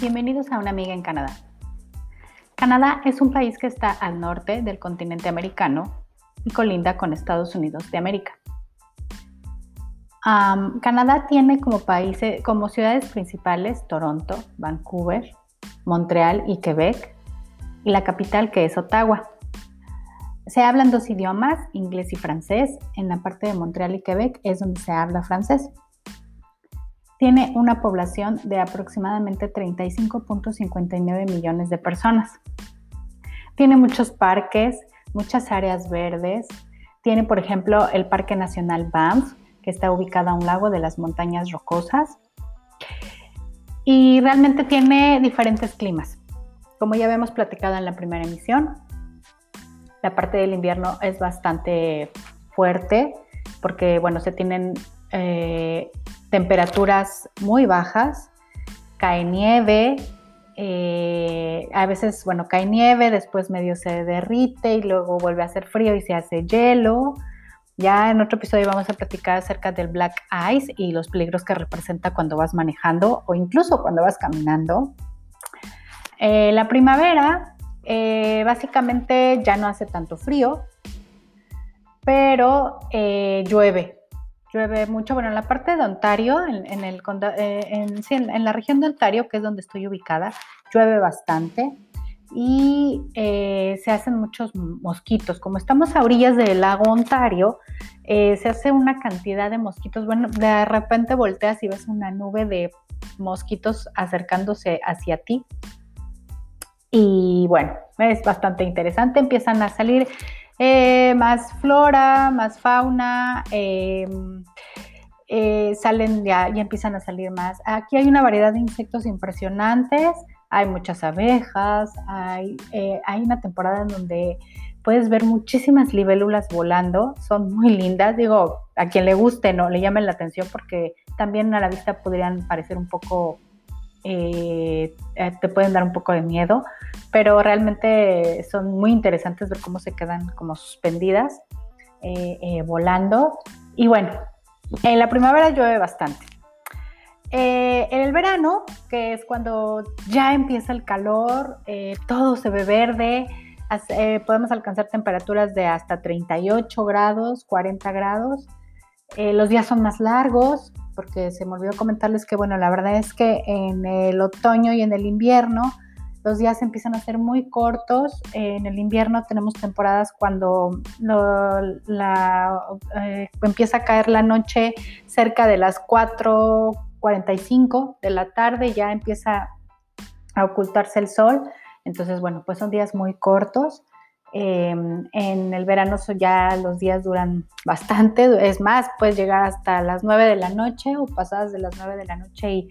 Bienvenidos a Una Amiga en Canadá. Canadá es un país que está al norte del continente americano y colinda con Estados Unidos de América. Canadá tiene como países, como ciudades principales Toronto, Vancouver, Montreal y Quebec, y la capital que es Ottawa. Se hablan dos idiomas, inglés y francés. En la parte de Montreal y Quebec es donde se habla francés. Tiene una población de aproximadamente 35.59 millones de personas. Tiene muchos parques, muchas áreas verdes. Tiene, por ejemplo, el Parque Nacional Banff, que está ubicado a un lago de las montañas rocosas. Y realmente tiene diferentes climas. Como ya habíamos platicado en la primera emisión, la parte del invierno es bastante fuerte porque, bueno, se tienen eh, temperaturas muy bajas, cae nieve, eh, a veces, bueno, cae nieve, después medio se derrite y luego vuelve a hacer frío y se hace hielo. Ya en otro episodio vamos a platicar acerca del black ice y los peligros que representa cuando vas manejando o incluso cuando vas caminando. Eh, la primavera básicamente ya no hace tanto frío, pero llueve llueve mucho. Bueno, en la parte de Ontario, en, el, eh, en, la región de Ontario, que es donde estoy ubicada, llueve bastante y eh, se hacen muchos mosquitos. Como estamos a orillas del lago Ontario, eh, se hace una cantidad de mosquitos. Bueno, de repente volteas y ves una nube de mosquitos acercándose hacia ti. Y bueno, es bastante interesante. Empiezan a salir eh, más flora, más fauna, em, eh, salen ya, ya empiezan a salir más. Aquí hay una variedad de insectos impresionantes, hay muchas abejas, hay, eh, hay una temporada en donde puedes ver muchísimas libélulas volando, son muy lindas, digo, a quien le guste, no, le llamen la atención porque también a la vista podrían parecer un poco eh, eh, te pueden dar un poco de miedo, pero realmente son muy interesantes ver cómo se quedan como suspendidas, eh, volando. Y bueno, en la primavera llueve bastante. en el verano, que es cuando ya empieza el calor, todo se ve verde, podemos alcanzar temperaturas de hasta 38 grados, 40 grados. los días son más largos, porque se me olvidó comentarles que, bueno, la verdad es que en el otoño y en el invierno los días empiezan a ser muy cortos. En el invierno tenemos temporadas cuando eh, empieza a caer la noche cerca de las 4.45 de la tarde, ya empieza a ocultarse el sol. Entonces, bueno, pues son días muy cortos. Em, en el verano ya los días duran bastante, es más, puedes llegar hasta las 9 de la noche o pasadas de las 9 de la noche y,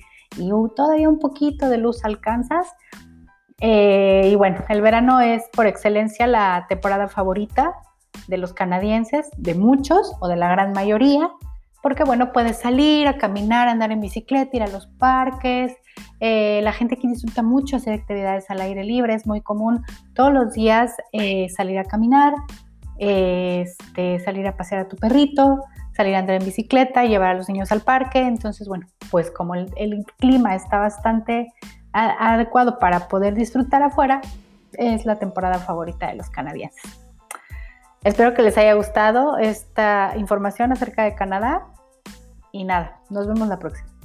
todavía un poquito de luz alcanzas. Eh, y bueno, el verano es por excelencia la temporada favorita de los canadienses, de muchos o de la gran mayoría porque bueno, puedes salir a caminar, andar en bicicleta, ir a los parques. Eh, la gente aquí disfruta mucho hacer actividades al aire libre, es muy común todos los días eh, salir a caminar, este, salir a pasear a tu perrito, salir a andar en bicicleta, llevar a los niños al parque. Entonces, bueno, pues como el, el clima está bastante adecuado para poder disfrutar afuera, es la temporada favorita de los canadienses. Espero que les haya gustado esta información acerca de Canadá y nada, nos vemos la próxima.